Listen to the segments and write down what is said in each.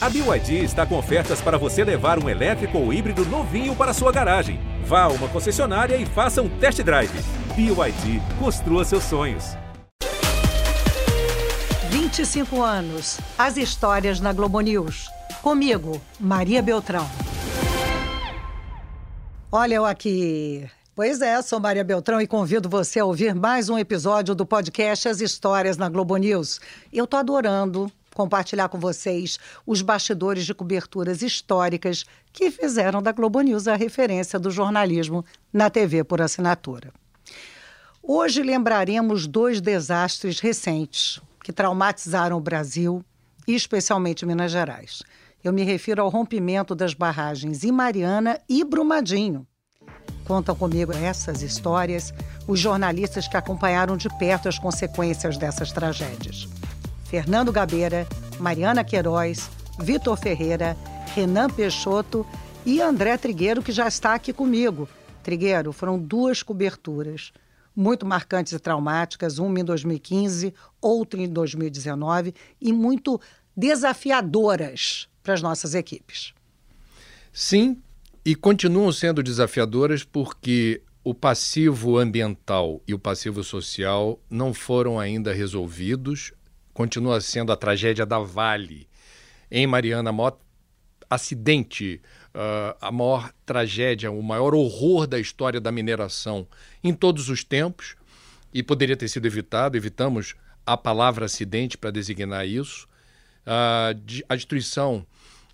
A BYD está com ofertas para você levar um elétrico ou híbrido novinho para sua garagem. Vá a uma concessionária e faça um test drive. BYD, construa seus sonhos. 25 anos. As histórias na Globo News. Comigo, Maria Beltrão. Olha eu aqui. Pois é, sou Maria Beltrão e convido você a ouvir mais um episódio do podcast As Histórias na Globo News. Eu tô adorando compartilhar com vocês os bastidores de coberturas históricas que fizeram da Globo News a referência do jornalismo na TV por assinatura. Hoje lembraremos dois desastres recentes que traumatizaram o Brasil e especialmente Minas Gerais. Eu me refiro ao rompimento das barragens em Mariana e Brumadinho. Contam comigo essas histórias os jornalistas que acompanharam de perto as consequências dessas tragédias. Fernando Gabeira, Mariana Queiroz, Vitor Ferreira, Renan Peixoto e André Trigueiro, que já está aqui comigo. Trigueiro, foram duas coberturas muito marcantes e traumáticas, uma em 2015, outra em 2019, e muito desafiadoras para as nossas equipes. Sim, e continuam sendo desafiadoras porque o passivo ambiental e o passivo social não foram ainda resolvidos. Continua sendo a tragédia da Vale. Em Mariana, maior acidente, uh, a maior tragédia, o maior horror da história da mineração em todos os tempos. E poderia ter sido evitado, evitamos a palavra acidente para designar isso. Uh, a destruição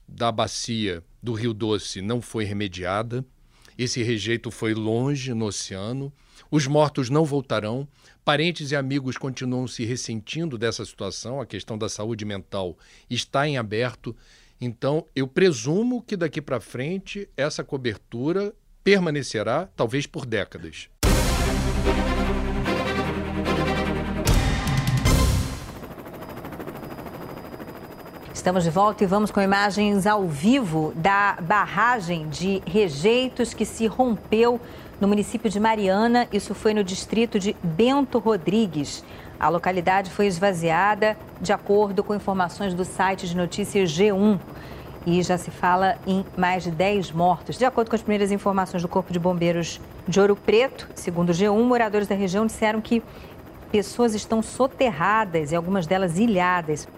da bacia do Rio Doce não foi remediada. Esse rejeito foi longe no oceano. Os mortos não voltarão. Parentes e amigos continuam se ressentindo dessa situação. A questão da saúde mental está em aberto. Então, eu presumo que daqui para frente essa cobertura permanecerá, talvez por décadas. Estamos de volta e vamos com imagens ao vivo da barragem de rejeitos que se rompeu no município de Mariana. Isso foi no distrito de Bento Rodrigues. A localidade foi esvaziada, de acordo com informações do site de notícias G1. E já se fala em mais de 10 mortos. De acordo com as primeiras informações do Corpo de Bombeiros de Ouro Preto, segundo o G1, moradores da região disseram que pessoas estão soterradas e algumas delas ilhadas.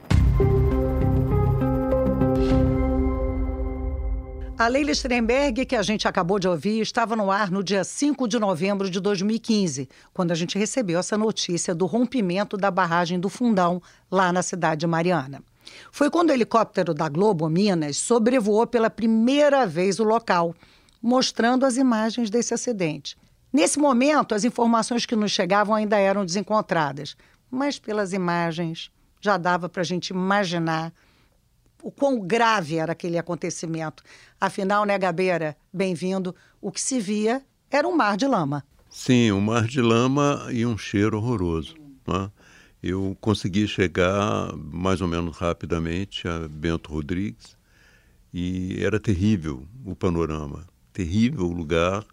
A Leila Strenberg, que a gente acabou de ouvir, estava no ar no dia 5 de novembro de 2015, quando a gente recebeu essa notícia do rompimento da barragem do Fundão, lá na cidade de Mariana. Foi quando o helicóptero da Globo Minas sobrevoou pela primeira vez o local, mostrando as imagens desse acidente. Nesse momento, as informações que nos chegavam ainda eram desencontradas, mas pelas imagens já dava para a gente imaginar o quão grave era aquele acontecimento. Afinal, né, Gabeira, bem-vindo, o que se via era um mar de lama. Sim, um mar de lama e um cheiro horroroso. Né? Eu consegui chegar mais ou menos rapidamente a Bento Rodrigues e era terrível o panorama, terrível o lugar,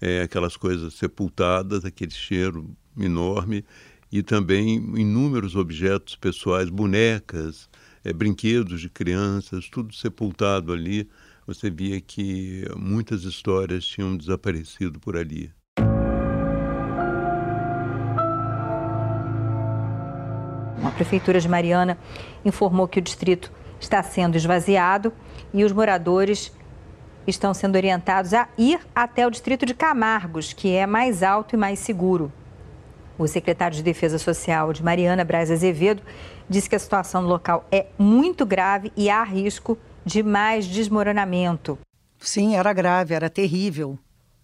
é, aquelas coisas sepultadas, aquele cheiro enorme e também inúmeros objetos pessoais, bonecas, é, brinquedos de crianças, tudo sepultado ali. Você via que muitas histórias tinham desaparecido por ali. A Prefeitura de Mariana informou que o distrito está sendo esvaziado e os moradores estão sendo orientados a ir até o distrito de Camargos, que é mais alto e mais seguro. O secretário de Defesa Social de Mariana Braz Azevedo disse que a situação no local é muito grave e há risco de mais desmoronamento. Sim, era grave, era terrível.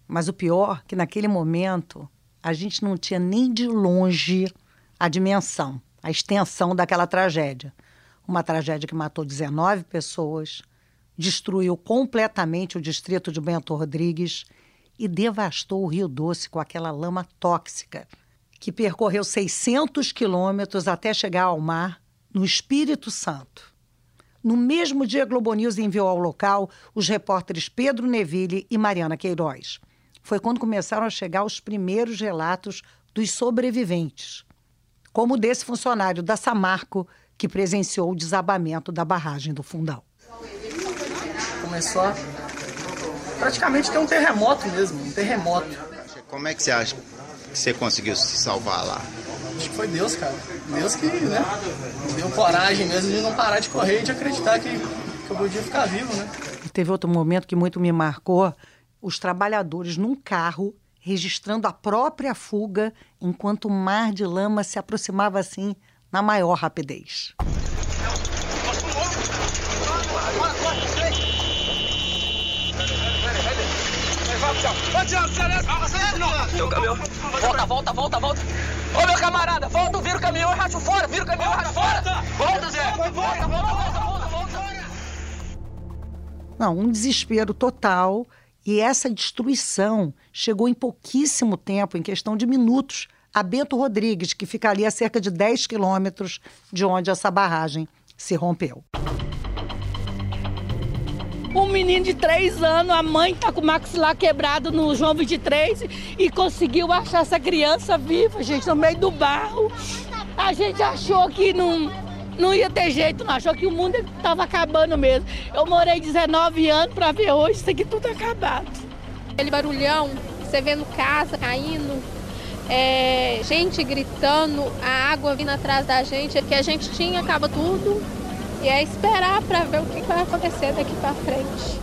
Mas o pior é que naquele momento a gente não tinha nem de longe a dimensão, a extensão daquela tragédia. Uma tragédia que matou 19 pessoas, destruiu completamente o distrito de Bento Rodrigues e devastou o Rio Doce com aquela lama tóxica que percorreu 600 quilômetros até chegar ao mar, no Espírito Santo. No mesmo dia, Globo News enviou ao local os repórteres Pedro Neville e Mariana Queiroz. Foi quando começaram a chegar os primeiros relatos dos sobreviventes, como desse funcionário da Samarco que presenciou o desabamento da barragem do Fundão. começou a praticamente ter um terremoto mesmo, um terremoto. Como é que você acha que você conseguiu se salvar lá? Acho que foi Deus, cara. Deus que, né, deu coragem mesmo de não parar de correr e de acreditar que, que eu podia ficar vivo, né? Teve outro momento que muito me marcou, os trabalhadores num carro registrando a própria fuga enquanto o mar de lama se aproximava assim na maior rapidez. Meu caminhão. Volta, volta, volta, volta. Ô, meu camarada, volta, vira o caminhão e racha fora, vira o caminhão e racha fora. Volta, Zé. Volta, volta, volta, volta, volta. Não, um desespero total. E essa destruição chegou em pouquíssimo tempo, em questão de minutos, a Bento Rodrigues, que fica ali a cerca de 10 quilômetros de onde essa barragem se rompeu. Um menino de três anos, a mãe tá com o maxilar quebrado no João 23 e conseguiu achar essa criança viva, gente, no meio do barro. A gente achou que não, não ia ter jeito, não. Achou que o mundo estava acabando mesmo. Eu morei 19 anos para ver hoje isso aqui tudo acabado. Aquele barulhão, você vendo casa caindo, é, gente gritando, a água vindo atrás da gente, que a gente tinha, acaba tudo. E é esperar para ver o que vai acontecer daqui para frente.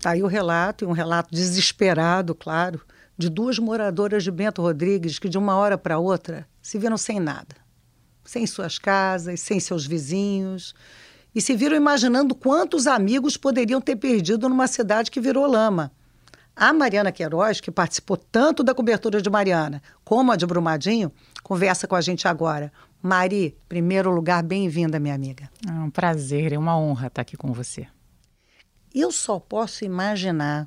Tá aí o relato, e um relato desesperado, claro, de duas moradoras de Bento Rodrigues que de uma hora para outra se viram sem nada. Sem suas casas, sem seus vizinhos. E se viram imaginando quantos amigos poderiam ter perdido numa cidade que virou lama. A Mariana Queiroz, que participou tanto da cobertura de Mariana como a de Brumadinho, conversa com a gente agora. Mari, primeiro lugar, bem-vinda, minha amiga. É um prazer, é uma honra estar aqui com você. Eu só posso imaginar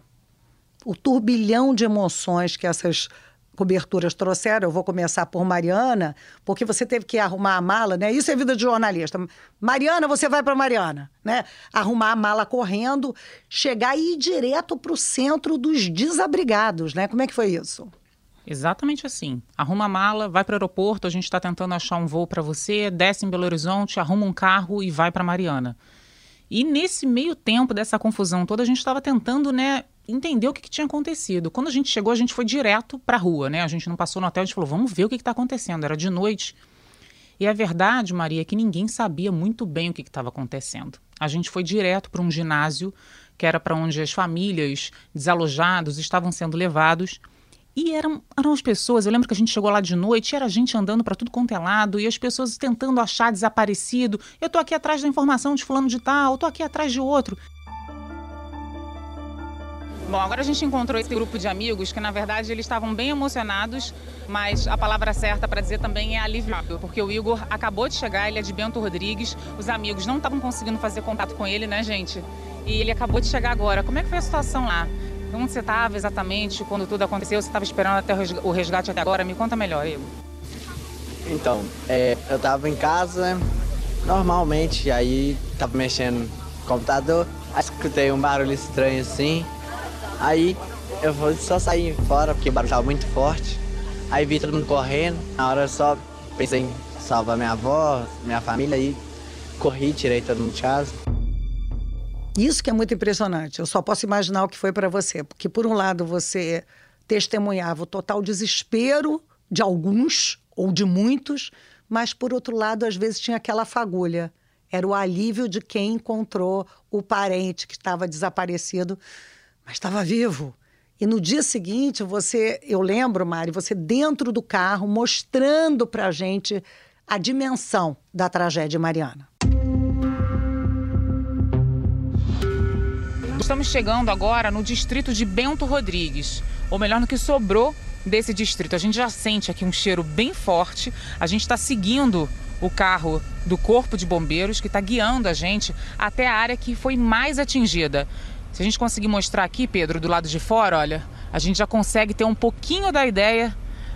o turbilhão de emoções que essas coberturas trouxeram. Eu vou começar por Mariana, porque você teve que arrumar a mala, né? Isso é vida de jornalista. Mariana, você vai para Mariana, né? Arrumar a mala correndo, chegar e ir direto para o centro dos desabrigados, né? Como é que foi isso? Exatamente assim. Arruma a mala, vai para o aeroporto, a gente está tentando achar um voo para você, desce em Belo Horizonte, arruma um carro e vai para Mariana. E nesse meio tempo dessa confusão toda, a gente estava tentando, né, entender o que, que, tinha acontecido. Quando a gente chegou, a gente foi direto para a rua, né? A gente não passou no hotel, a gente falou, vamos ver o que está acontecendo. Era de noite. E a verdade, Maria, é que ninguém sabia muito bem o que estava acontecendo. A gente foi direto para um ginásio, que era para onde as famílias desalojados estavam sendo levados. E eram, eram as pessoas, eu lembro que a gente chegou lá de noite, era gente andando para tudo quanto é lado, e as pessoas tentando achar desaparecido. Eu tô aqui atrás da informação de fulano de tal, eu tô aqui atrás de outro. Bom, agora a gente encontrou esse grupo de amigos que, na verdade, eles estavam bem emocionados, mas a palavra certa para dizer também é aliviado, porque o Igor acabou de chegar, ele é de Bento Rodrigues, os amigos não estavam conseguindo fazer contato com ele, né, gente? E ele acabou de chegar agora. Como é que foi a situação lá? Onde você estava exatamente quando tudo aconteceu? Você estava esperando até o resgate até agora? Me conta melhor, Igor. Então, é, eu estava em casa normalmente, aí estava mexendo no computador, aí escutei um barulho estranho assim, aí eu vou só sair fora porque o barulho estava muito forte, aí vi todo mundo correndo, na hora eu só pensei em salvar minha avó, minha família e corri, tirei todo mundo de casa. Isso que é muito impressionante. Eu só posso imaginar o que foi para você, porque por um lado você testemunhava o total desespero de alguns ou de muitos, mas por outro lado às vezes tinha aquela fagulha. Era o alívio de quem encontrou o parente que estava desaparecido, mas estava vivo. E no dia seguinte, você, eu lembro, Mari, você dentro do carro mostrando para a gente a dimensão da tragédia mariana. Estamos chegando agora no distrito de Bento Rodrigues, ou melhor, no que sobrou desse distrito. A gente já sente aqui um cheiro bem forte. A gente está seguindo o carro do Corpo de Bombeiros que está guiando a gente até a área que foi mais atingida. Se a gente conseguir mostrar aqui, Pedro, do lado de fora, olha, a gente já consegue ter um pouquinho da ideia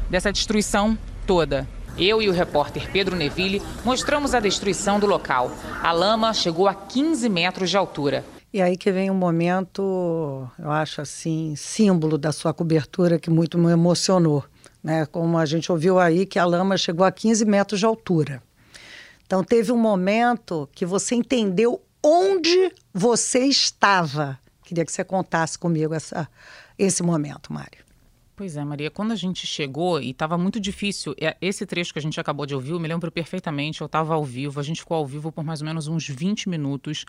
dessa destruição toda. Eu e o repórter Pedro Neville mostramos a destruição do local. A lama chegou a 15 metros de altura. E aí que vem um momento, eu acho assim, símbolo da sua cobertura que muito me emocionou. Né? Como a gente ouviu aí que a lama chegou a 15 metros de altura. Então teve um momento que você entendeu onde você estava. Queria que você contasse comigo essa, esse momento, Mário. Pois é, Maria, quando a gente chegou e estava muito difícil, é, esse trecho que a gente acabou de ouvir, eu me lembro perfeitamente, eu estava ao vivo, a gente ficou ao vivo por mais ou menos uns 20 minutos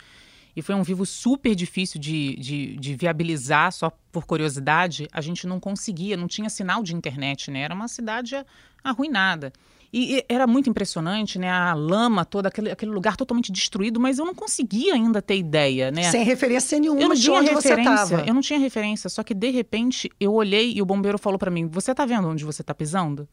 e foi um vivo super difícil de, de, de, viabilizar, só por curiosidade, a gente não conseguia, não tinha sinal de internet, né? Era uma cidade arruinada. E, e era muito impressionante, né? A lama toda, aquele, aquele lugar totalmente destruído, mas eu não conseguia ainda ter ideia, né? Sem referência nenhuma eu não de tinha onde referência, você estava. Eu não tinha referência, só que de repente eu olhei e o bombeiro falou para mim: Você tá vendo onde você tá pisando?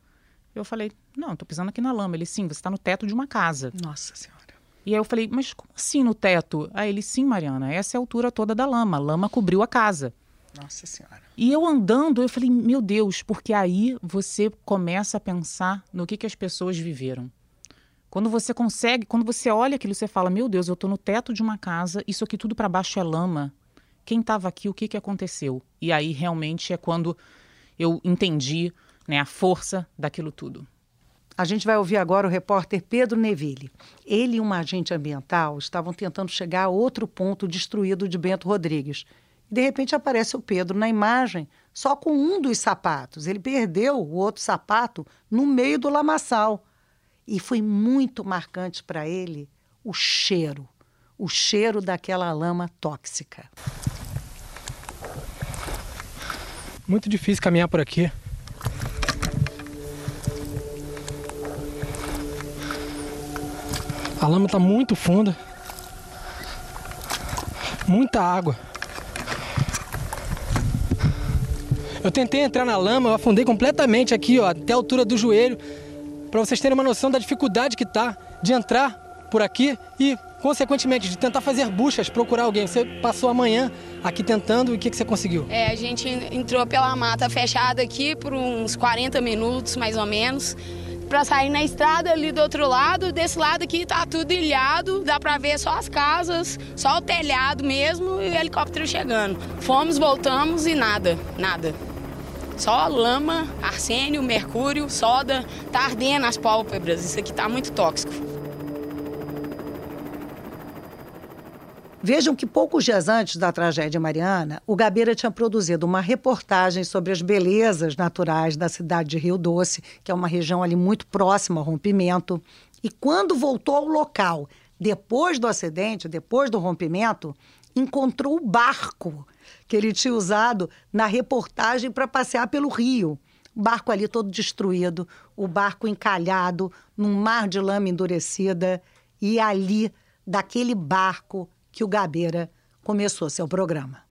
Eu falei: Não, tô pisando aqui na lama. Ele: Sim, você tá no teto de uma casa. Nossa Senhora. E aí eu falei: Mas como assim no teto? Aí ele: Sim, Mariana, essa é a altura toda da lama. A lama cobriu a casa. Nossa Senhora. E eu andando, eu falei, meu Deus, porque aí você começa a pensar no que, que as pessoas viveram. Quando você consegue, quando você olha aquilo, você fala, meu Deus, eu estou no teto de uma casa, isso aqui tudo para baixo é lama. Quem estava aqui, o que, que aconteceu? E aí realmente é quando eu entendi né, a força daquilo tudo. A gente vai ouvir agora o repórter Pedro Neville. Ele e um agente ambiental estavam tentando chegar a outro ponto destruído de Bento Rodrigues. De repente aparece o Pedro na imagem, só com um dos sapatos. Ele perdeu o outro sapato no meio do lamaçal. E foi muito marcante para ele o cheiro, o cheiro daquela lama tóxica. Muito difícil caminhar por aqui. A lama está muito funda. Muita água. Eu tentei entrar na lama, eu afundei completamente aqui, ó, até a altura do joelho, para vocês terem uma noção da dificuldade que tá de entrar por aqui e, consequentemente, de tentar fazer buchas, procurar alguém. Você passou a manhã aqui tentando e o que, que você conseguiu? É, a gente entrou pela mata fechada aqui por uns 40 minutos, mais ou menos para sair na estrada ali do outro lado. Desse lado aqui tá tudo ilhado, dá para ver só as casas, só o telhado mesmo e o helicóptero chegando. Fomos, voltamos e nada, nada. Só lama, arsênio, mercúrio, soda, tá ardendo as pálpebras. Isso aqui tá muito tóxico. Vejam que poucos dias antes da tragédia Mariana, o Gabeira tinha produzido uma reportagem sobre as belezas naturais da cidade de Rio Doce, que é uma região ali muito próxima ao rompimento. E quando voltou ao local, depois do acidente, depois do rompimento, encontrou o barco que ele tinha usado na reportagem para passear pelo rio. O barco ali todo destruído, o barco encalhado num mar de lama endurecida. E ali, daquele barco, que o Gabeira começou seu programa.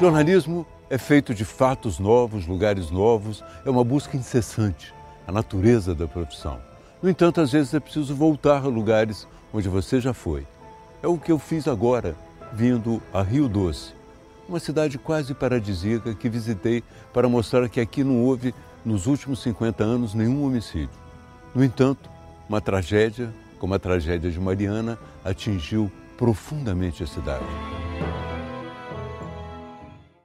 Jornalismo é feito de fatos novos, lugares novos, é uma busca incessante, a natureza da profissão. No entanto, às vezes é preciso voltar a lugares onde você já foi. É o que eu fiz agora, vindo a Rio Doce, uma cidade quase paradisíaca que visitei para mostrar que aqui não houve, nos últimos 50 anos, nenhum homicídio. No entanto, uma tragédia, como a tragédia de Mariana, atingiu profundamente a cidade.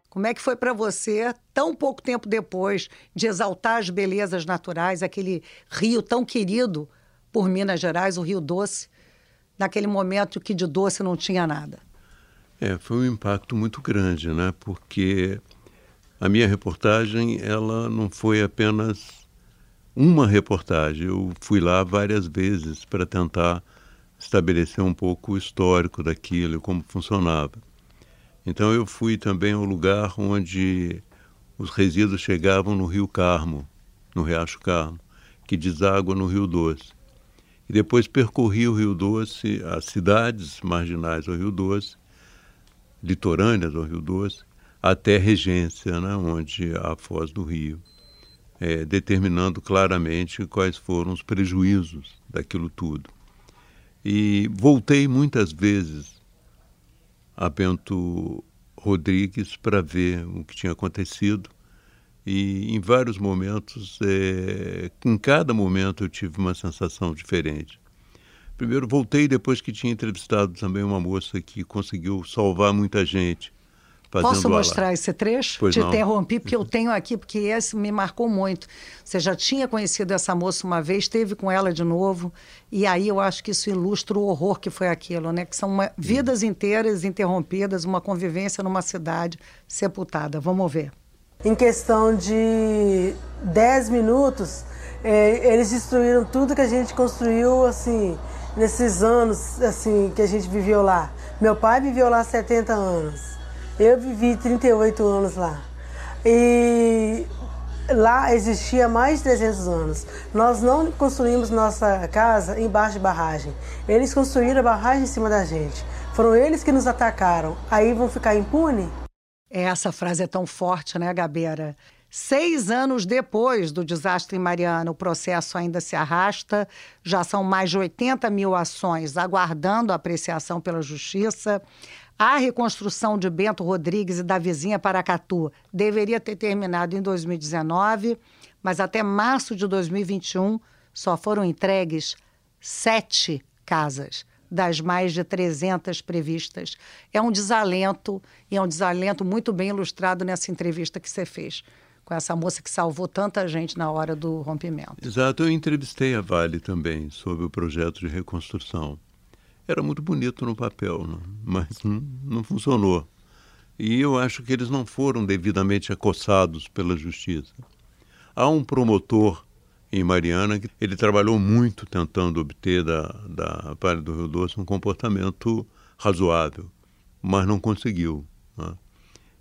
Como é que foi para você, tão pouco tempo depois de exaltar as belezas naturais, aquele rio tão querido por Minas Gerais, o Rio Doce, naquele momento que de doce não tinha nada? É, foi um impacto muito grande, né? Porque a minha reportagem, ela não foi apenas uma reportagem. Eu fui lá várias vezes para tentar estabelecer um pouco o histórico daquilo, como funcionava. Então eu fui também ao lugar onde os resíduos chegavam no Rio Carmo, no Riacho Carmo, que deságua no Rio Doce. E depois percorri o Rio Doce, as cidades marginais ao Rio Doce, litorâneas ao Rio Doce, até Regência, né, onde há a foz do rio, é, determinando claramente quais foram os prejuízos daquilo tudo. E voltei muitas vezes a Bento Rodrigues para ver o que tinha acontecido. E em vários momentos, é, em cada momento eu tive uma sensação diferente. Primeiro voltei depois que tinha entrevistado também uma moça que conseguiu salvar muita gente, Posso mostrar esse trecho? Pois Te não. interrompi porque eu tenho aqui, porque esse me marcou muito. Você já tinha conhecido essa moça uma vez, esteve com ela de novo, e aí eu acho que isso ilustra o horror que foi aquilo, né? Que são uma- vidas inteiras interrompidas, uma convivência numa cidade sepultada. Vamos ver. Em questão de 10 minutos, eh, eles destruíram tudo que a gente construiu, assim, nesses anos, assim, que a gente viveu lá. Meu pai viveu lá 70 anos. Eu vivi 38 anos lá. E lá existia mais de 300 anos. Nós não construímos nossa casa embaixo de barragem. Eles construíram a barragem em cima da gente. Foram eles que nos atacaram. Aí vão ficar impune? Essa frase é tão forte, né, Gabeira? Seis anos depois do desastre em Mariana, o processo ainda se arrasta. Já são mais de 80 mil ações aguardando a apreciação pela Justiça. A reconstrução de Bento Rodrigues e da vizinha Paracatu deveria ter terminado em 2019, mas até março de 2021 só foram entregues sete casas das mais de 300 previstas. É um desalento, e é um desalento muito bem ilustrado nessa entrevista que você fez com essa moça que salvou tanta gente na hora do rompimento. Exato, eu entrevistei a Vale também sobre o projeto de reconstrução. Era muito bonito no papel, né? mas não, não funcionou. E eu acho que eles não foram devidamente acossados pela justiça. Há um promotor em Mariana que ele trabalhou muito tentando obter da, da Vale do Rio Doce um comportamento razoável, mas não conseguiu. né?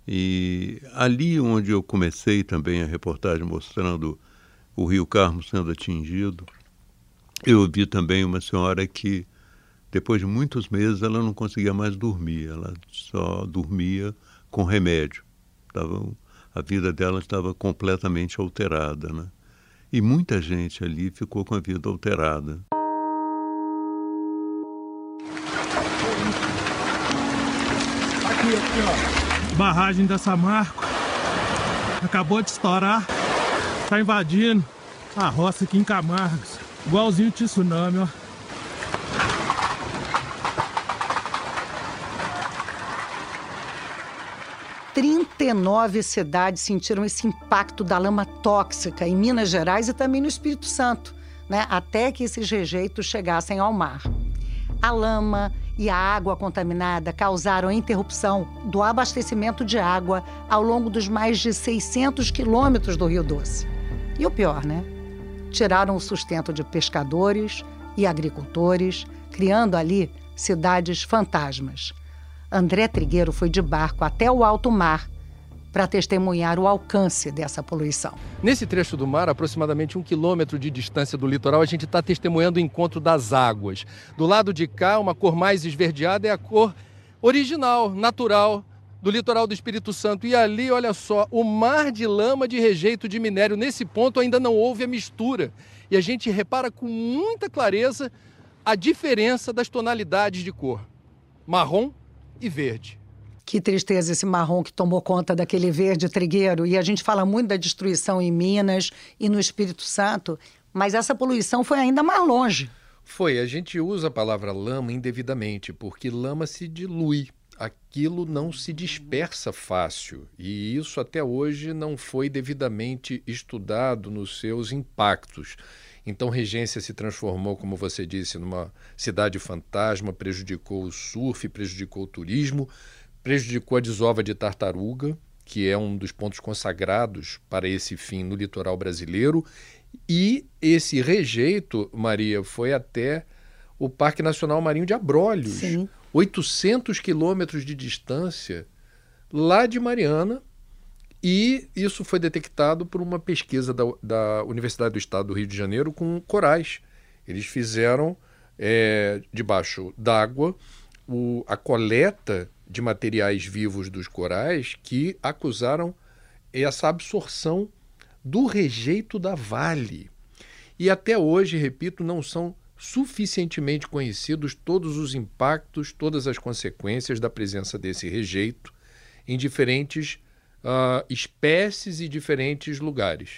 E ali onde eu comecei também a reportagem mostrando o Rio Carmo sendo atingido, eu vi também uma senhora que, depois de muitos meses, ela não conseguia mais dormir, ela só dormia com remédio. Tava, a vida dela estava completamente alterada. Né? E muita gente ali ficou com a vida alterada. Aqui, aqui, ó. Barragem da Samarco. Acabou de estourar. Tá invadindo a roça aqui em Camargos. Igualzinho o tsunami, ó. Trinta e nove cidades sentiram esse impacto da lama tóxica em Minas Gerais e também no Espírito Santo, né? até que esses rejeitos chegassem ao mar. A lama e a água contaminada causaram a interrupção do abastecimento de água ao longo dos mais de 600 quilômetros do Rio Doce. E o pior, né? Tiraram o sustento de pescadores e agricultores, criando ali cidades fantasmas. André Trigueiro foi de barco até o alto mar para testemunhar o alcance dessa poluição. Nesse trecho do mar, aproximadamente um quilômetro de distância do litoral, a gente está testemunhando o encontro das águas. Do lado de cá, uma cor mais esverdeada é a cor original, natural do litoral do Espírito Santo. E ali, olha só, o mar de lama de rejeito de minério. Nesse ponto ainda não houve a mistura. E a gente repara com muita clareza a diferença das tonalidades de cor: marrom e verde. Que tristeza esse marrom que tomou conta daquele verde trigueiro. E a gente fala muito da destruição em Minas e no Espírito Santo, mas essa poluição foi ainda mais longe. Foi, a gente usa a palavra lama indevidamente, porque lama se dilui. Aquilo não se dispersa fácil. E isso até hoje não foi devidamente estudado nos seus impactos. Então, Regência se transformou, como você disse, numa cidade fantasma, prejudicou o surf, prejudicou o turismo, prejudicou a desova de tartaruga, que é um dos pontos consagrados para esse fim no litoral brasileiro. E esse rejeito, Maria, foi até o Parque Nacional Marinho de Abrolhos. Sim. 800 quilômetros de distância lá de Mariana. E isso foi detectado por uma pesquisa da, da Universidade do Estado do Rio de Janeiro com corais. Eles fizeram, é, debaixo d'água, a coleta de materiais vivos dos corais que acusaram essa absorção do rejeito da Vale. E até hoje, repito, não são suficientemente conhecidos todos os impactos, todas as consequências da presença desse rejeito em diferentes ah, espécies e diferentes lugares.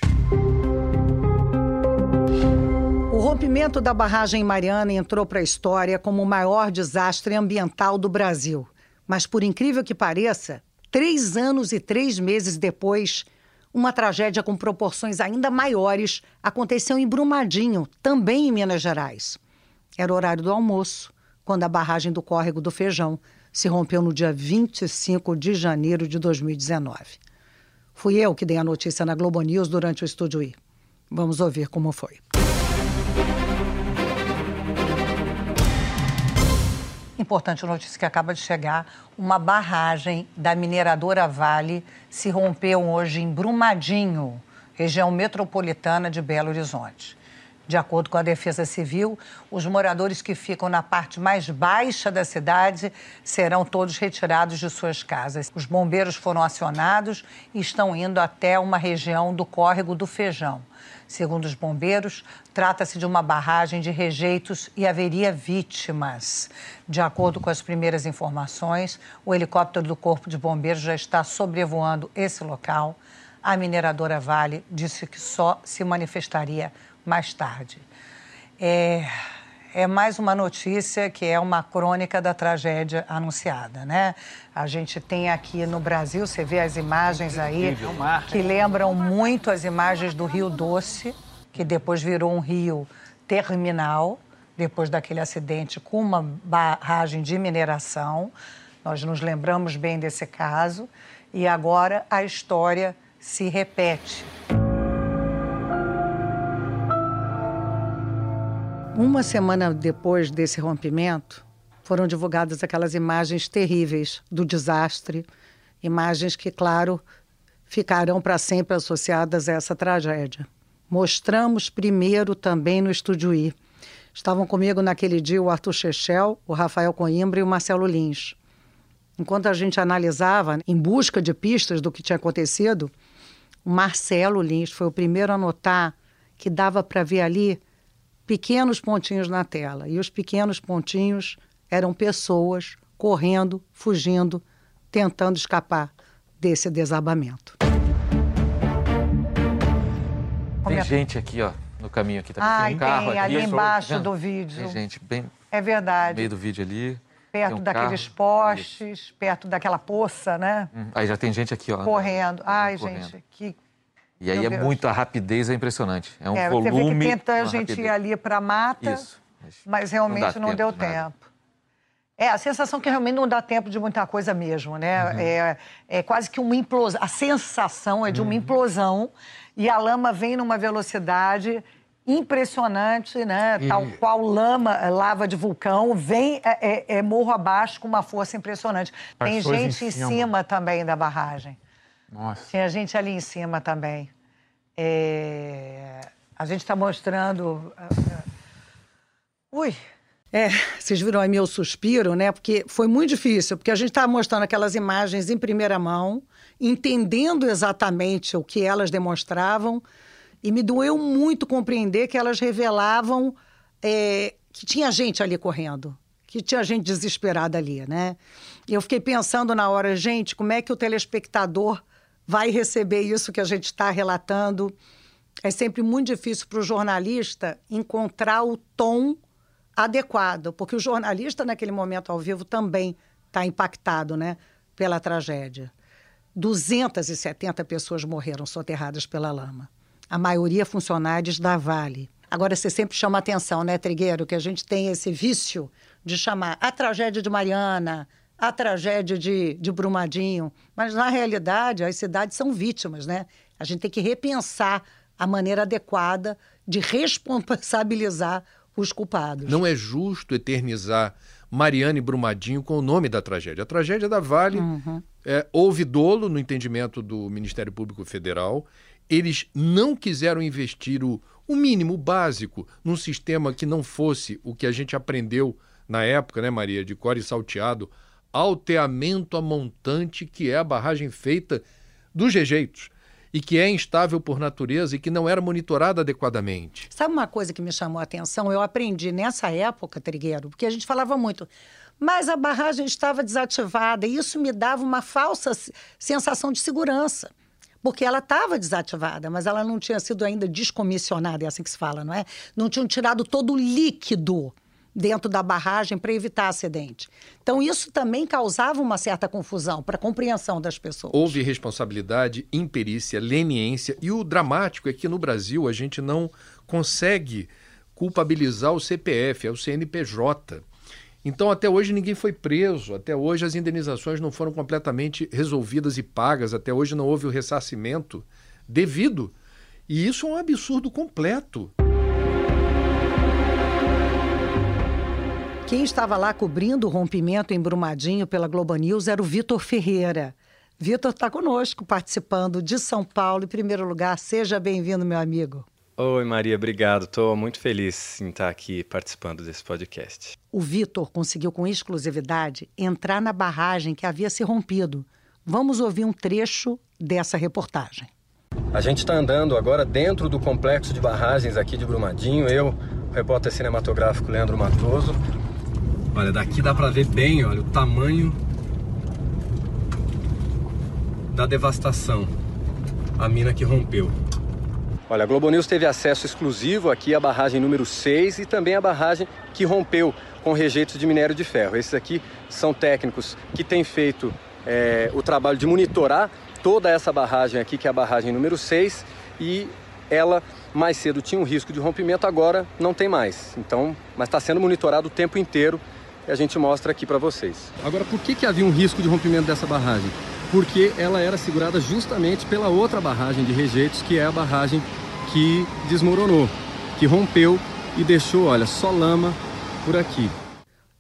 O rompimento da barragem Mariana entrou para a história como o maior desastre ambiental do Brasil. Mas, por incrível que pareça, Três anos e três meses depois, uma tragédia com proporções ainda maiores aconteceu em Brumadinho, também em Minas Gerais. Era o horário do almoço, quando a barragem do córrego do Feijão se rompeu no dia 25 de janeiro de 2019. Fui eu que dei a notícia na Globo News durante o Estúdio I. Vamos ouvir como foi. Importante notícia que acaba de chegar: uma barragem da mineradora Vale se rompeu hoje em Brumadinho, região metropolitana de Belo Horizonte. De acordo com a Defesa Civil, os moradores que ficam na parte mais baixa da cidade serão todos retirados de suas casas. Os bombeiros foram acionados e estão indo até uma região do córrego do Feijão. Segundo os bombeiros, trata-se de uma barragem de rejeitos e haveria vítimas. De acordo com as primeiras informações, o helicóptero do Corpo de Bombeiros já está sobrevoando esse local. A mineradora Vale disse que só se manifestaria mais tarde. É, é mais uma notícia que é uma crônica da tragédia anunciada, né? A gente tem aqui no Brasil, você vê as imagens aí que lembram muito as imagens do Rio Doce, que depois virou um rio terminal, depois daquele acidente com uma barragem de mineração. Nós nos lembramos bem desse caso e agora a história se repete. Uma semana depois desse rompimento, foram divulgadas aquelas imagens terríveis do desastre, imagens que, claro, ficarão para sempre associadas a essa tragédia. Mostramos primeiro também no Estúdio I. Estavam comigo naquele dia o Arthur Chechel, o Rafael Coimbra e o Marcelo Lins. Enquanto a gente analisava, em busca de pistas do que tinha acontecido, o Marcelo Lins foi o primeiro a notar que dava para ver ali pequenos pontinhos na tela. E os pequenos pontinhos eram pessoas correndo, fugindo, tentando escapar desse desabamento. Tem gente aqui, ó, no caminho aqui. Tá Ai, um carro tem, aqui, ali embaixo do vídeo. Tem gente bem É no verdade. meio do vídeo ali. Perto tem um daqueles carro. postes, perto daquela poça, né? Hum, Aí já tem gente aqui, ó. Correndo. Ai, correndo. gente, que. E aí Meu é Deus. muito, a rapidez é impressionante. É um é, volume. você vê que tenta a gente ir rapidez. ali para a mata, Isso. mas realmente Não não, deu tempo de nada. tempo. É, a sensação que realmente não dá tempo de muita coisa mesmo, né? Uhum. É, é quase que uma implosão. A sensação é de Uhum. uma implosão e a lama vem numa velocidade impressionante, né? E- Tal qual lama, eh, lava de vulcão, vem é, é- é morro abaixo com uma força impressionante. Tem Pessoas em gente em cima. cima também da barragem. Nossa. Tinha gente ali em cima também. É, A gente está mostrando. ah, ah, Ui! É, vocês viram aí meu suspiro, né? Porque foi muito difícil, porque a gente estava mostrando aquelas imagens em primeira mão, entendendo exatamente o que elas demonstravam, e me doeu muito compreender que elas revelavam é, que tinha gente ali correndo, que tinha gente desesperada ali, né? E eu fiquei pensando na hora, gente, como é que o telespectador vai receber isso que a gente está relatando? É sempre muito difícil para o jornalista encontrar o tom adequado, porque o jornalista, naquele momento ao vivo, também está impactado né, pela tragédia. 270 pessoas morreram soterradas pela lama. A maioria funcionários da Vale. Agora, você sempre chama atenção, né, Trigueiro, que a gente tem esse vício de chamar a tragédia de Mariana, a tragédia de, de Brumadinho. Mas, na realidade, as cidades são vítimas, né? A gente tem que repensar a maneira adequada de responsabilizar os culpados. Não é justo eternizar Mariana e Brumadinho com o nome da tragédia. A tragédia da Vale Uhum. é, houve dolo no entendimento do Ministério Público Federal. Eles não quiseram investir o, o mínimo, o básico, num sistema que não fosse o que a gente aprendeu na época, né, Maria, de core salteado, alteamento a montante, que é a barragem feita dos rejeitos e que é instável por natureza e que não era monitorada adequadamente. Sabe uma coisa que me chamou a atenção? Eu aprendi nessa época, Trigueiro, porque a gente falava muito, mas a barragem estava desativada e isso me dava uma falsa sensação de segurança. Porque ela estava desativada, mas ela não tinha sido ainda descomissionada, é assim que se fala, não é? Não tinham tirado todo o líquido dentro da barragem para evitar acidente. Então, isso também causava uma certa confusão para a compreensão das pessoas. Houve responsabilidade, imperícia, leniência, e o dramático é que no Brasil a gente não consegue culpabilizar o CPF, é o CNPJ. Então, até hoje ninguém foi preso, até hoje as indenizações não foram completamente resolvidas e pagas, até hoje não houve o ressarcimento devido. E isso é um absurdo completo. Quem estava lá cobrindo o rompimento em Brumadinho pela Globo News era o Vitor Ferreira. Vitor está conosco, participando de São Paulo. Em primeiro lugar, seja bem-vindo, meu amigo. Oi, Maria, obrigado. Estou muito feliz em estar aqui participando desse podcast. O Vitor conseguiu com exclusividade entrar na barragem que havia se rompido. Vamos ouvir um trecho dessa reportagem. A gente está andando agora dentro do complexo de barragens aqui de Brumadinho. Eu, o repórter cinematográfico Leandro Matoso. Olha, daqui dá para ver bem, olha, o tamanho da devastação. A mina que rompeu. Olha, a Globo News teve acesso exclusivo aqui à barragem número 6 e também à barragem que rompeu com rejeitos de minério de ferro. Esses aqui são técnicos que têm feito é, o trabalho de monitorar toda essa barragem aqui, que é a barragem número 6, e ela mais cedo tinha um risco de rompimento, agora não tem mais. Então, mas está sendo monitorado o tempo inteiro e a gente mostra aqui para vocês. Agora, por que, que havia um risco de rompimento dessa barragem? Porque ela era segurada justamente pela outra barragem de rejeitos, que é a barragem que desmoronou, que rompeu e deixou, olha, só lama por aqui.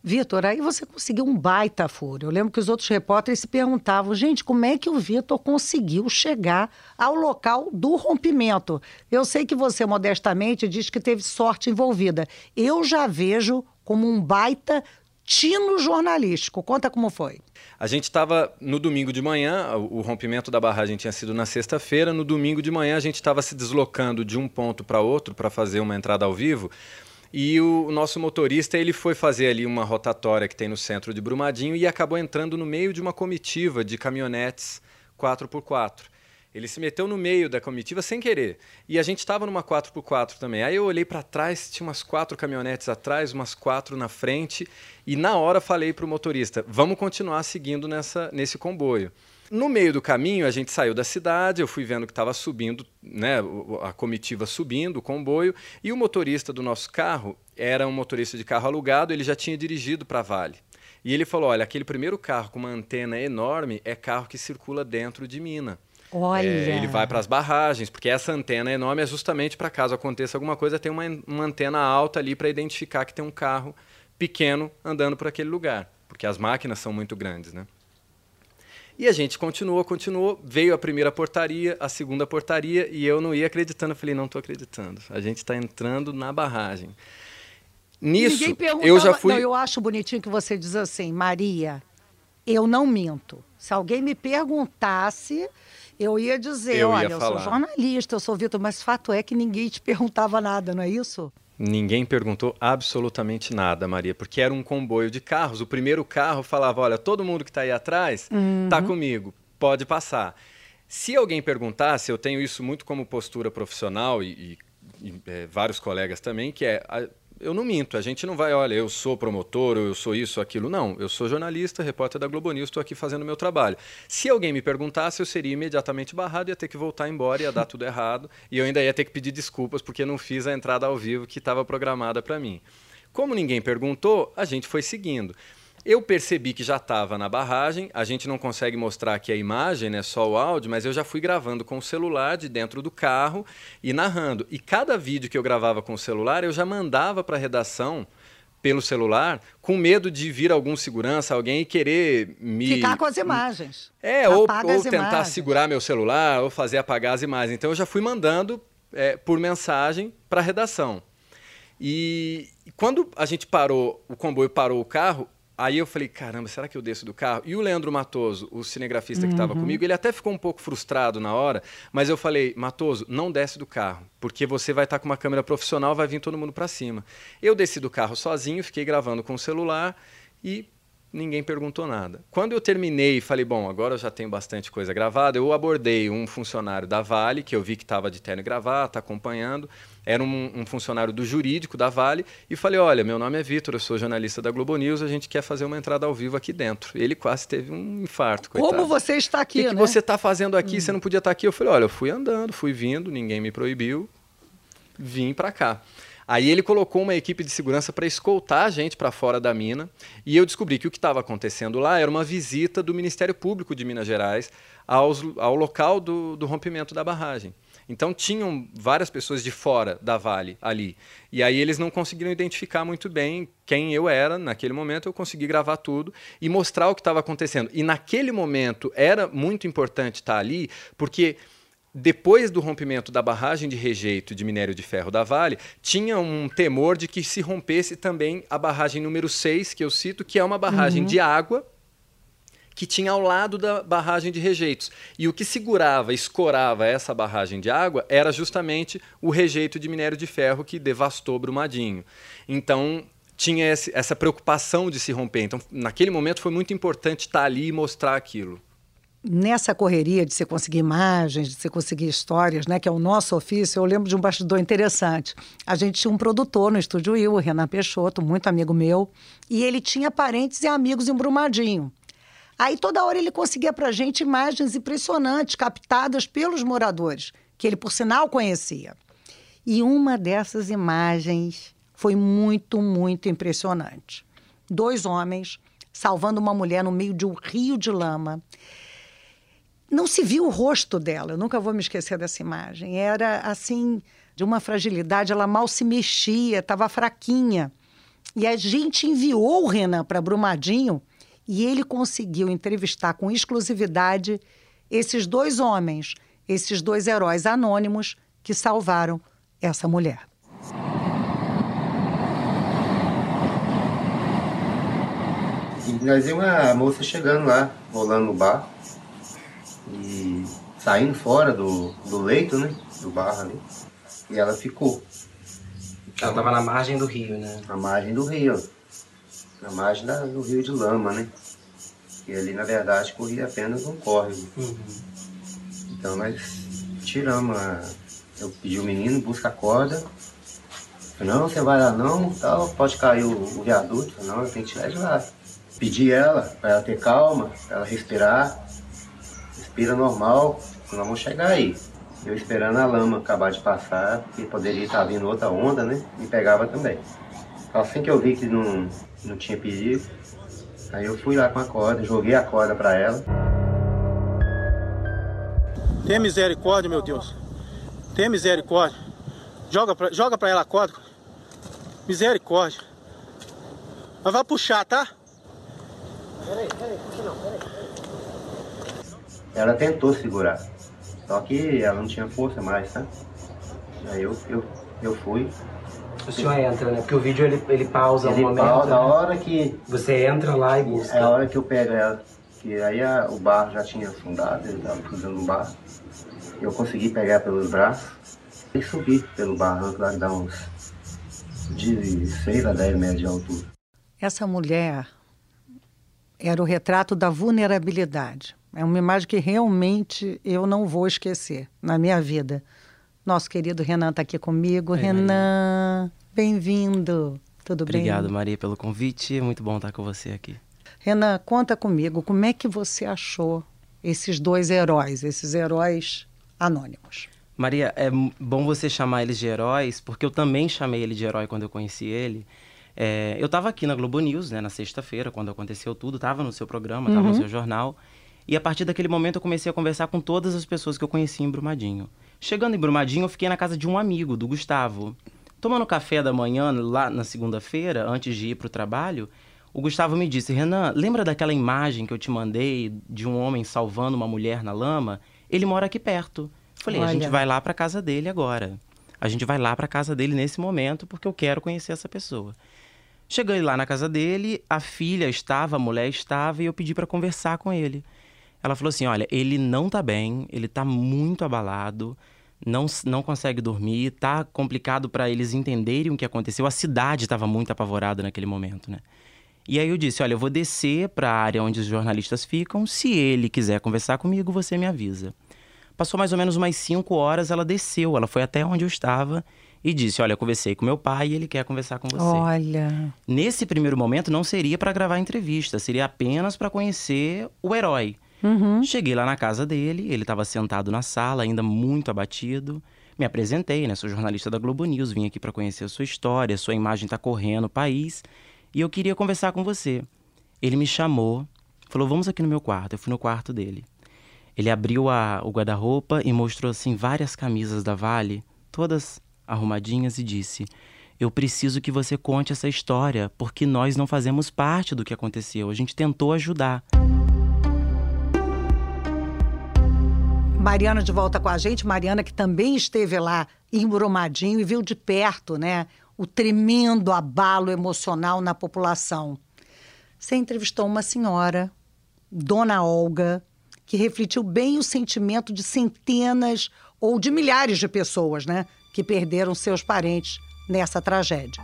Vitor, aí você conseguiu um baita furo. Eu lembro que os outros repórteres se perguntavam, gente, como é que o Vitor conseguiu chegar ao local do rompimento? Eu sei que você, modestamente, diz que teve sorte envolvida. Eu já vejo como um baita tino jornalístico. Conta como foi. A gente estava no domingo de manhã, o, rompimento da barragem tinha sido na sexta-feira. No domingo de manhã, a gente estava se deslocando de um ponto para outro para fazer uma entrada ao vivo. E o, nosso motorista ele foi fazer ali uma rotatória que tem no centro de Brumadinho e acabou entrando no meio de uma comitiva de caminhonetes 4x4. Ele se meteu no meio da comitiva sem querer. E a gente estava numa 4x4 também. Aí eu olhei para trás, tinha umas quatro caminhonetes atrás, umas quatro na frente. E na hora falei para o motorista: vamos continuar seguindo nessa, nesse comboio. No meio do caminho, a gente saiu da cidade, eu fui vendo que estava subindo, né, a comitiva subindo, o comboio, e o motorista do nosso carro era um motorista de carro alugado, ele já tinha dirigido para Vale. E ele falou: olha, aquele primeiro carro com uma antena enorme é carro que circula dentro de mina. Olha. É, ele vai para as barragens, porque essa antena enorme é justamente para caso aconteça alguma coisa, tem uma, uma antena alta ali para identificar que tem um carro pequeno andando por aquele lugar, porque as máquinas são muito grandes, né? E a gente continuou, continuou, veio a primeira portaria, a segunda portaria, e eu não ia acreditando. Eu falei, não estou acreditando. A gente está entrando na barragem. Nisso, eu já fui. Não, eu acho bonitinho que você diz assim, Maria, eu não minto. Se alguém me perguntasse, eu ia dizer, eu olha, ia eu sou jornalista, eu sou Vitor, mas fato é que ninguém te perguntava nada, não é isso? Ninguém perguntou absolutamente nada, Maria, porque era um comboio de carros. O primeiro carro falava: olha, todo mundo que está aí atrás está uhum. Tá comigo, pode passar. Se alguém perguntasse, eu tenho isso muito como postura profissional e, e, e é, vários colegas também, que é eu não minto. A gente não vai, olha, eu sou promotor, eu sou isso, aquilo. Não, eu sou jornalista, repórter da Globo News, estou aqui fazendo o meu trabalho. Se alguém me perguntasse, eu seria imediatamente barrado, ia ter que voltar embora, ia dar tudo errado, e eu ainda ia ter que pedir desculpas porque não fiz a entrada ao vivo que estava programada para mim. Como ninguém perguntou, a gente foi seguindo. Eu percebi que já estava na barragem, a gente não consegue mostrar aqui a imagem, né, só o áudio, mas eu já fui gravando com o celular de dentro do carro e narrando. E cada vídeo que eu gravava com o celular, eu já mandava para a redação pelo celular, com medo de vir algum segurança, alguém e querer me. Ficar com as imagens. É, ou, ou tentar imagens. segurar meu celular, ou fazer apagar as imagens. Então eu já fui mandando é, por mensagem para a redação. E quando a gente parou, o comboio parou o carro, Aí eu falei, caramba, será que eu desço do carro? E o Leandro Matoso, o cinegrafista que estava uhum. comigo, ele até ficou um pouco frustrado na hora, mas eu falei, Matoso, não desce do carro, porque você vai estar tá com uma câmera profissional, vai vir todo mundo para cima. Eu desci do carro sozinho, fiquei gravando com o celular e ninguém perguntou nada. Quando eu terminei e falei, bom, agora eu já tenho bastante coisa gravada, eu abordei um funcionário da Vale, que eu vi que estava de terno e gravata, acompanhando, era um, um, funcionário do jurídico da Vale, e falei: Olha, meu nome é Vitor, eu sou jornalista da Globo News, a gente quer fazer uma entrada ao vivo aqui dentro. Ele quase teve um infarto. Coitado. Como você está aqui? O que, né? que você está fazendo aqui? Hum. Você não podia estar aqui? Eu falei: Olha, eu fui andando, fui vindo, ninguém me proibiu, vim para cá. Aí ele colocou uma equipe de segurança para escoltar a gente para fora da mina, e eu descobri que o que estava acontecendo lá era uma visita do Ministério Público de Minas Gerais aos, ao local do, do rompimento da barragem. Então tinham várias pessoas de fora da Vale ali. E aí eles não conseguiram identificar muito bem quem eu era naquele momento. Eu consegui gravar tudo e mostrar o que estava acontecendo. E naquele momento era muito importante estar ali, porque depois do rompimento da barragem de rejeito de minério de ferro da Vale, tinha um temor de que se rompesse também a barragem número 6, que eu cito, que é uma barragem uhum. de água que tinha ao lado da barragem de rejeitos. E o que segurava, escorava essa barragem de água era justamente o rejeito de minério de ferro que devastou Brumadinho. Então, tinha esse, essa preocupação de se romper. Então, naquele momento foi muito importante estar ali e mostrar aquilo. Nessa correria de você conseguir imagens, de você conseguir histórias, né, que é o nosso ofício, eu lembro de um bastidor interessante. A gente tinha um produtor no Estúdio Will, o Renan Peixoto, muito amigo meu, e ele tinha parentes e amigos em Brumadinho. Aí toda hora ele conseguia para a gente imagens impressionantes, captadas pelos moradores, que ele, por sinal, conhecia. E uma dessas imagens foi muito, muito impressionante. Dois homens salvando uma mulher no meio de um rio de lama. Não se viu o rosto dela, eu nunca vou me esquecer dessa imagem. Era assim, de uma fragilidade, ela mal se mexia, estava fraquinha. E a gente enviou o Renan para Brumadinho e ele conseguiu entrevistar com exclusividade esses dois homens, esses dois heróis anônimos que salvaram essa mulher. E nós vimos a moça chegando lá, rolando no bar e saindo fora do, do leito, né? Do bar ali. E ela ficou. Ela estava na margem do rio, né? Na margem do rio na margem da, do rio de Lama, né? E ali, na verdade, corria apenas um córrego. Uhum. Então nós tiramos a... Eu pedi o menino, busca a corda. Falei, não, você vai lá não, tal, pode cair o, o viaduto. Falei, não, eu tenho que tirar de lá. Pedi ela, para ela ter calma, para ela respirar. Respira normal, nós vamos chegar aí. Eu esperando a lama acabar de passar, porque poderia estar vindo outra onda, né? E pegava também. Assim que eu vi que não, não tinha perigo. Aí eu fui lá com a corda, joguei a corda para ela. Tenha misericórdia, meu Deus. Tenha misericórdia. Joga pra, joga pra ela a corda. Misericórdia. Mas vai puxar, tá? Peraí, peraí, puxa não, peraí. Ela tentou segurar. Só que ela não tinha força mais, tá? Aí eu, eu, eu fui, o senhor entra, né? Porque o vídeo ele, ele pausa ele um momento. Pausa, né? a hora que. Você entra lá e busca. É a hora que eu pego ela. Que aí a, o barro já tinha afundado, ele estava cruzando um barro. Eu consegui pegar pelos braços e subir pelo barranco lá, dá uns de 6 a 10 metros de altura. Essa mulher era o retrato da vulnerabilidade. É uma imagem que realmente eu não vou esquecer na minha vida. Nosso querido Renan está aqui comigo. Oi, Renan, bem-vindo. Tudo Obrigado, bem? Obrigado, Maria, pelo convite. Muito bom estar com você aqui. Renan, conta comigo, como é que você achou esses dois heróis, esses heróis anônimos? Maria, é bom você chamar eles de heróis, porque eu também chamei ele de herói quando eu conheci ele. É, eu estava aqui na Globo News, né, na sexta-feira, quando aconteceu tudo, estava no seu programa, estava uhum. no seu jornal. E a partir daquele momento eu comecei a conversar com todas as pessoas que eu conheci em Brumadinho. Chegando em Brumadinho, eu fiquei na casa de um amigo, do Gustavo. Tomando café da manhã, lá na segunda-feira, antes de ir para o trabalho, o Gustavo me disse: Renan, lembra daquela imagem que eu te mandei de um homem salvando uma mulher na lama? Ele mora aqui perto. Falei: Olha. a gente vai lá para casa dele agora. A gente vai lá para casa dele nesse momento porque eu quero conhecer essa pessoa. Cheguei lá na casa dele, a filha estava, a mulher estava e eu pedi para conversar com ele. Ela falou assim: olha, ele não tá bem, ele tá muito abalado, não, não consegue dormir, tá complicado para eles entenderem o que aconteceu. A cidade estava muito apavorada naquele momento, né? E aí eu disse: olha, eu vou descer para a área onde os jornalistas ficam. Se ele quiser conversar comigo, você me avisa. Passou mais ou menos umas cinco horas, ela desceu, ela foi até onde eu estava e disse: Olha, eu conversei com meu pai e ele quer conversar com você. Olha. Nesse primeiro momento, não seria para gravar entrevista, seria apenas para conhecer o herói. Uhum. Cheguei lá na casa dele, ele estava sentado na sala, ainda muito abatido. Me apresentei, né? Sou jornalista da Globo News, vim aqui para conhecer a sua história, sua imagem está correndo o país e eu queria conversar com você. Ele me chamou, falou: Vamos aqui no meu quarto. Eu fui no quarto dele. Ele abriu a, o guarda-roupa e mostrou assim várias camisas da Vale, todas arrumadinhas, e disse: Eu preciso que você conte essa história, porque nós não fazemos parte do que aconteceu. A gente tentou ajudar. Mariana de volta com a gente, Mariana que também esteve lá em Brumadinho e viu de perto, né, o tremendo abalo emocional na população. Você entrevistou uma senhora, Dona Olga, que refletiu bem o sentimento de centenas ou de milhares de pessoas, né, que perderam seus parentes nessa tragédia.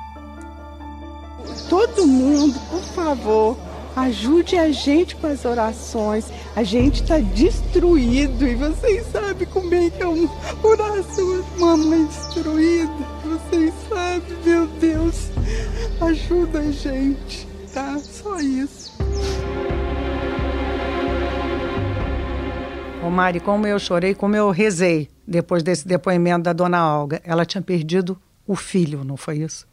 Todo mundo, por favor, ajude a gente com as orações. A gente está destruído e vocês sabem como é que é um coração mamãe destruída. Vocês sabem, meu Deus, ajuda a gente, tá? Só isso. Ô Mari, como eu chorei, como eu rezei depois desse depoimento da dona Olga. Ela tinha perdido o filho, não foi isso?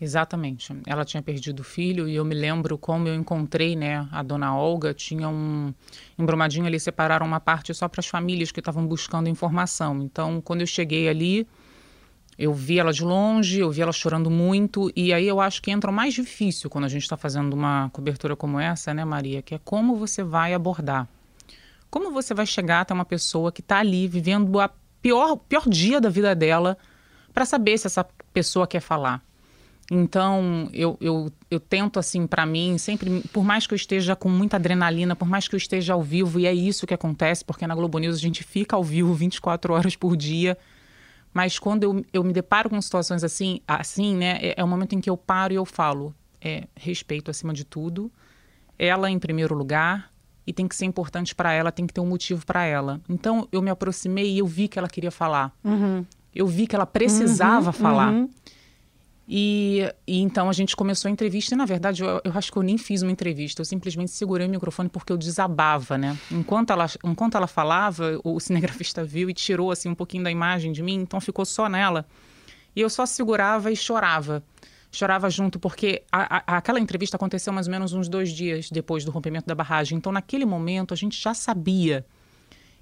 Exatamente. Ela tinha perdido o filho e eu me lembro como eu encontrei, né, a dona Olga. Tinha um. Em Brumadinho, eles separaram uma parte só para as famílias que estavam buscando informação. Então, quando eu cheguei ali, eu vi ela de longe, eu vi ela chorando muito. E aí eu acho que entra o mais difícil quando a gente está fazendo uma cobertura como essa, né, Maria? Que é como você vai abordar. Como você vai chegar até uma pessoa que está ali vivendo a pior, pior dia da vida dela para saber se essa pessoa quer falar? Então, eu, eu, eu tento, assim, para mim, sempre, por mais que eu esteja com muita adrenalina, por mais que eu esteja ao vivo, e é isso que acontece, porque na Globo News a gente fica ao vivo 24 horas por dia. Mas quando eu, eu me deparo com situações assim, assim né, é, é o momento em que eu paro e eu falo: é, respeito acima de tudo, ela em primeiro lugar, e tem que ser importante para ela, tem que ter um motivo para ela. Então, eu me aproximei e eu vi que ela queria falar. Uhum. Eu vi que ela precisava Uhum, falar. uhum. E, e então a gente começou a entrevista, e na verdade eu, eu acho que eu nem fiz uma entrevista, eu simplesmente segurei o microfone porque eu desabava, né? Enquanto ela, enquanto ela falava, o cinegrafista viu e tirou assim um pouquinho da imagem de mim, então ficou só nela. E eu só segurava e chorava. Chorava junto, porque a, a, aquela entrevista aconteceu mais ou menos uns dois dias depois do rompimento da barragem. Então, naquele momento, a gente já sabia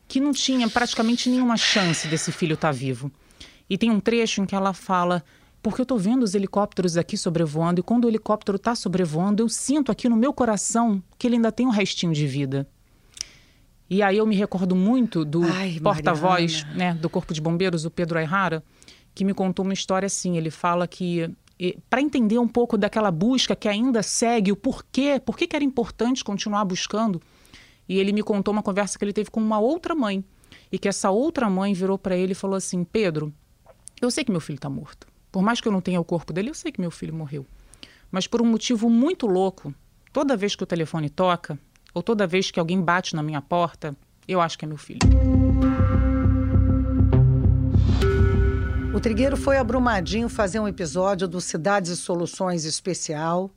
que não tinha praticamente nenhuma chance desse filho estar vivo. E tem um trecho em que ela fala: Porque eu estou vendo os helicópteros aqui sobrevoando, e quando o helicóptero está sobrevoando, eu sinto aqui no meu coração que ele ainda tem um restinho de vida. E aí eu me recordo muito do porta-voz né, do Corpo de Bombeiros, o Pedro Ayrara, que me contou uma história assim. Ele fala que, para entender um pouco daquela busca que ainda segue, o porquê, por que era importante continuar buscando, e ele me contou uma conversa que ele teve com uma outra mãe. E que essa outra mãe virou para ele e falou assim: Pedro, eu sei que meu filho está morto. Por mais que eu não tenha o corpo dele, eu sei que meu filho morreu. Mas por um motivo muito louco, toda vez que o telefone toca, ou toda vez que alguém bate na minha porta, eu acho que é meu filho. O Trigueiro foi a Brumadinho fazer um episódio do Cidades e Soluções especial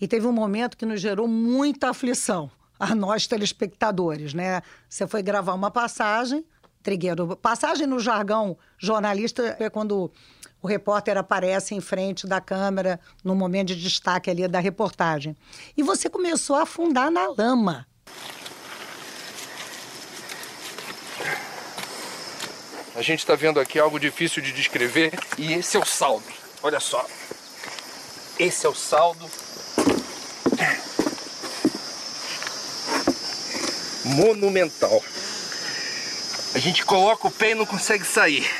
e teve um momento que nos gerou muita aflição a nós telespectadores, né? Você foi gravar uma passagem, Trigueiro, passagem no jargão jornalista é quando o repórter aparece em frente da câmera no momento de destaque ali da reportagem. E você começou a afundar na lama. A gente está vendo aqui algo difícil de descrever e esse é o saldo. Olha só. Esse é o saldo. Monumental. A gente coloca o pé e não consegue sair.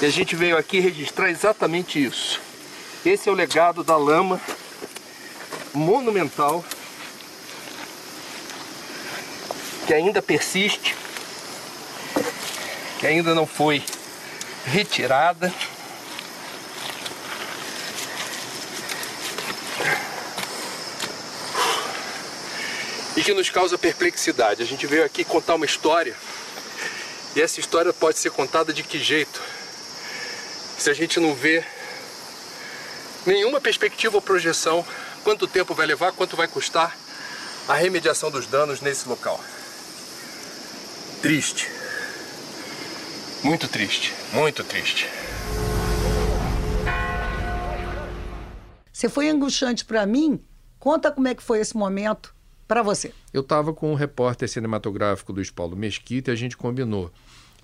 E a gente veio aqui registrar exatamente isso. Esse é o legado da lama monumental que ainda persiste que ainda não foi retirada. E que nos causa perplexidade. A gente veio aqui contar uma história. E essa história pode ser contada de que jeito? se a gente não vê nenhuma perspectiva ou projeção quanto tempo vai levar, quanto vai custar a remediação dos danos nesse local. Triste. Muito triste, muito triste. Você foi angustiante para mim? Conta como é que foi esse momento para você. Eu estava com um repórter cinematográfico Luiz Paulo Mesquita e a gente combinou.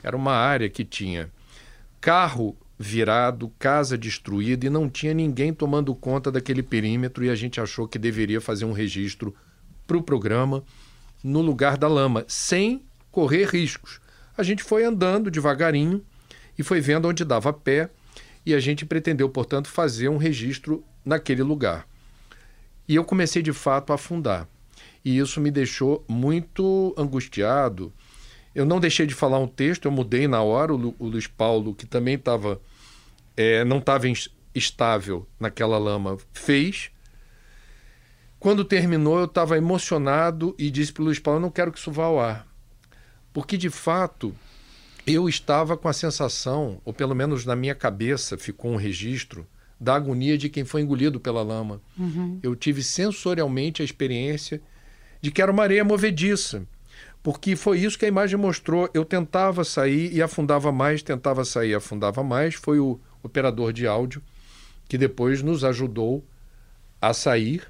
Era uma área que tinha carro virado, casa destruída e não tinha ninguém tomando conta daquele perímetro e a gente achou que deveria fazer um registro para o programa no lugar da lama, sem correr riscos. A gente foi andando devagarinho e foi vendo onde dava pé e a gente pretendeu, portanto, fazer um registro naquele lugar. E eu comecei de fato a afundar. E isso me deixou muito angustiado. Eu não deixei de falar um texto, eu mudei na hora. O, o Luiz Paulo, que também estava é, não estava estável naquela lama, fez. Quando terminou, eu estava emocionado e disse para o Luiz Paulo: Eu não quero que isso vá ao ar. Porque, de fato, eu estava com a sensação, ou pelo menos na minha cabeça ficou um registro, da agonia de quem foi engolido pela lama. Uhum. Eu tive sensorialmente a experiência de que era uma areia movediça. Porque foi isso que a imagem mostrou. Eu tentava sair e afundava mais, tentava sair e afundava mais. Foi o, operador de áudio, que depois nos ajudou a sair.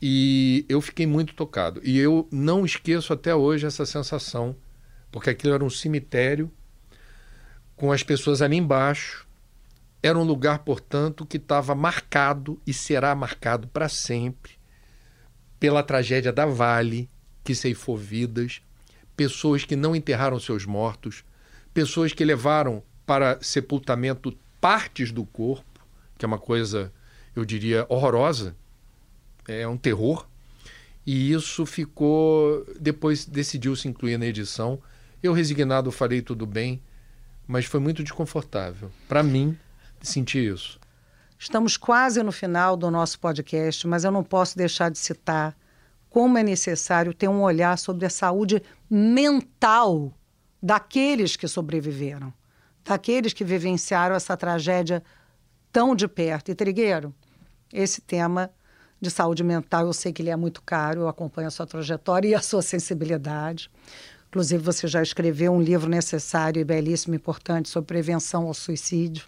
E eu fiquei muito tocado. E eu não esqueço até hoje essa sensação, porque aquilo era um cemitério com as pessoas ali embaixo. Era um lugar, portanto, que estava marcado e será marcado para sempre pela tragédia da Vale, que ceifou vidas, pessoas que não enterraram seus mortos, pessoas que levaram para sepultamento partes do corpo, que é uma coisa, eu diria, horrorosa, é um terror. E isso ficou. Depois decidiu-se incluir na edição. Eu, resignado, falei tudo bem, mas foi muito desconfortável. Para mim, sentir isso. Estamos quase no final do nosso podcast, mas eu não posso deixar de citar como é necessário ter um olhar sobre a saúde mental daqueles que sobreviveram daqueles que vivenciaram essa tragédia tão de perto. E Trigueiro, esse tema de saúde mental, eu sei que ele é muito caro, eu acompanho a sua trajetória e a sua sensibilidade. Inclusive, você já escreveu um livro necessário e belíssimo, importante, sobre prevenção ao suicídio.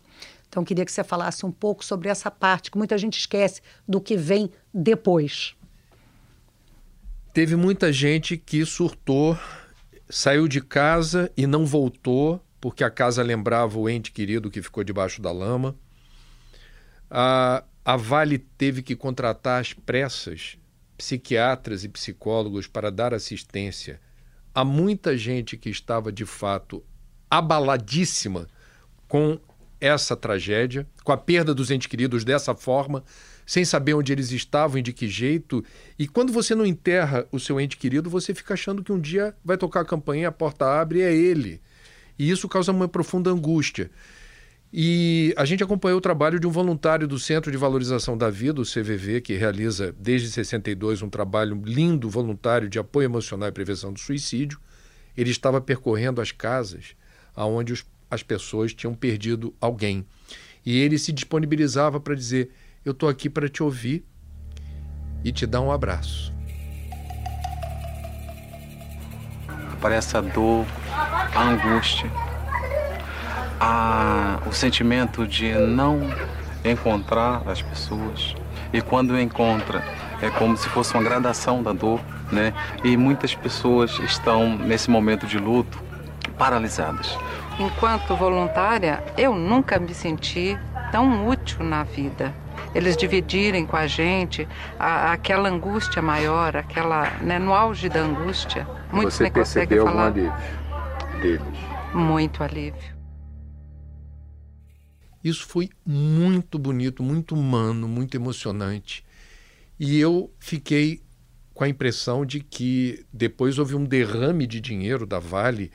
Então, queria que você falasse um pouco sobre essa parte, que muita gente esquece do que vem depois. Teve muita gente que surtou, saiu de casa e não voltou porque a casa lembrava o ente querido que ficou debaixo da lama. A, a Vale teve que contratar às pressas psiquiatras e psicólogos para dar assistência a muita gente que estava de fato abaladíssima com essa tragédia, com a perda dos entes queridos dessa forma, sem saber onde eles estavam e de que jeito. E quando você não enterra o seu ente querido, você fica achando que um dia vai tocar a campainha, a porta abre e é ele. E isso causa uma profunda angústia. E a gente acompanhou o trabalho de um voluntário do Centro de Valorização da Vida, o CVV, que realiza desde 62 um trabalho lindo voluntário de apoio emocional e prevenção do suicídio. Ele estava percorrendo as casas onde os, as pessoas tinham perdido alguém. E ele se disponibilizava para dizer: Eu estou aqui para te ouvir e te dar um abraço. Parece a dor a angústia, a, o sentimento de não encontrar as pessoas. E quando encontra, é como se fosse uma gradação da dor, né? E muitas pessoas estão nesse momento de luto paralisadas. Enquanto voluntária, eu nunca me senti tão útil na vida. Eles dividirem com a gente a, aquela angústia maior, aquela, né, no auge da angústia. Muitos Você nem conseguem falar. Algum alívio? deles. Muito alívio. Isso foi muito bonito, muito humano, muito emocionante. E eu fiquei com a impressão de que depois houve um derrame de dinheiro da Vale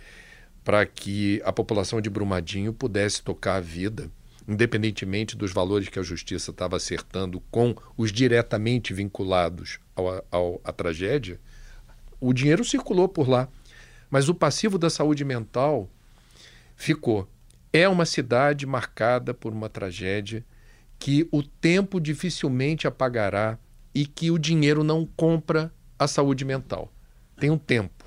para que a população de Brumadinho pudesse tocar a vida, independentemente dos valores que a justiça estava acertando com os diretamente vinculados ao, à tragédia. O dinheiro circulou por lá. Mas o passivo da saúde mental ficou. é uma cidade marcada por uma tragédia que o tempo dificilmente apagará e que o dinheiro não compra a saúde mental. Tem um tempo.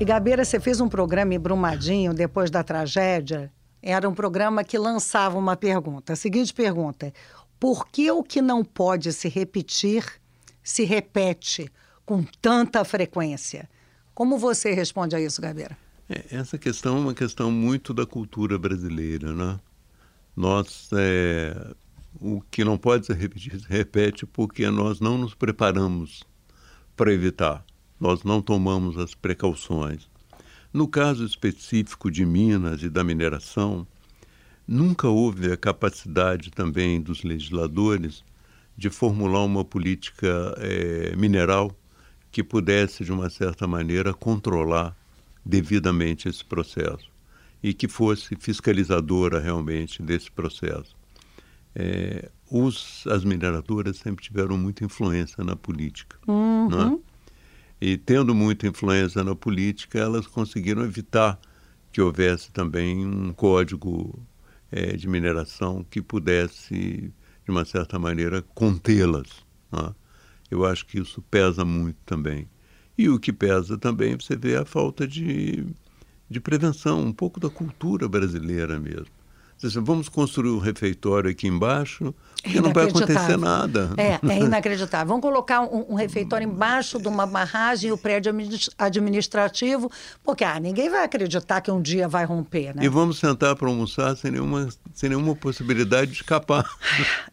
E Gabeira, você fez um programa em Brumadinho depois da tragédia. Era um programa que lançava uma pergunta. A seguinte pergunta: por que o que não pode se repetir se repete com tanta frequência? Como você responde a isso, Gabeira? É, essa questão é uma questão muito da cultura brasileira, né? Nós, é, o que não pode se repetir, se repete porque nós não nos preparamos para evitar nós não tomamos as precauções. No caso específico de Minas e da mineração, nunca houve a capacidade também dos legisladores de formular uma política é, mineral que pudesse, de uma certa maneira, controlar devidamente esse processo e que fosse fiscalizadora realmente desse processo. É, os, as mineradoras sempre tiveram muita influência na política. Uhum. Não é? E tendo muita influência na política, elas conseguiram evitar que houvesse também um código é, de mineração que pudesse, de uma certa maneira, contê-las. Né? Eu acho que isso pesa muito também. E o que pesa também, você vê a falta de, de prevenção, um pouco da cultura brasileira mesmo. Vamos construir um refeitório aqui embaixo, porque não vai acontecer nada. É, é inacreditável. Vamos colocar um, um, refeitório embaixo de uma barragem e o prédio administrativo, porque ah, ninguém vai acreditar que um dia vai romper, né? E vamos sentar para almoçar sem nenhuma, sem nenhuma possibilidade de escapar.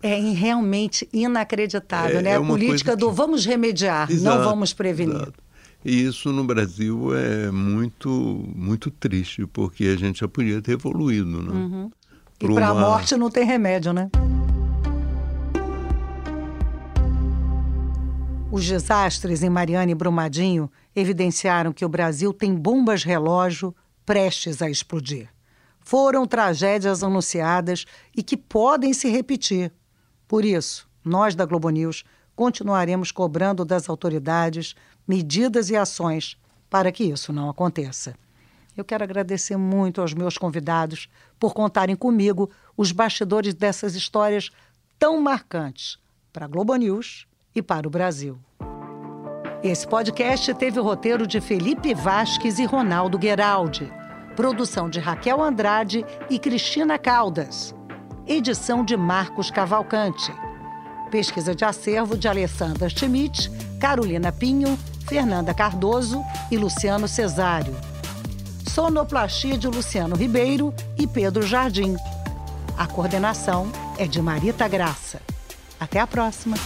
É realmente inacreditável, é, né? É a política do vamos remediar, exato, não vamos prevenir. Exato. E isso no Brasil é muito, muito triste, porque a gente já podia ter evoluído, né? Uhum. E para a uma... morte não tem remédio, né? Os desastres em Mariana e Brumadinho evidenciaram que o Brasil tem bombas relógio prestes a explodir. Foram tragédias anunciadas e que podem se repetir. Por isso, nós da Globo News continuaremos cobrando das autoridades medidas e ações para que isso não aconteça. Eu quero agradecer muito aos meus convidados por contarem comigo os bastidores dessas histórias tão marcantes para a Globo News e para o Brasil. Esse podcast teve o roteiro de Felipe Vasques e Ronaldo Gueraldi, produção de Raquel Andrade e Cristina Caldas, edição de Marcos Cavalcante, pesquisa de acervo de Alessandra Schmidt, Carolina Pinho, Fernanda Cardoso e Luciano Cesário sonoplastia de Luciano Ribeiro e Pedro Jardim. A coordenação é de Marita Graça. Até a próxima!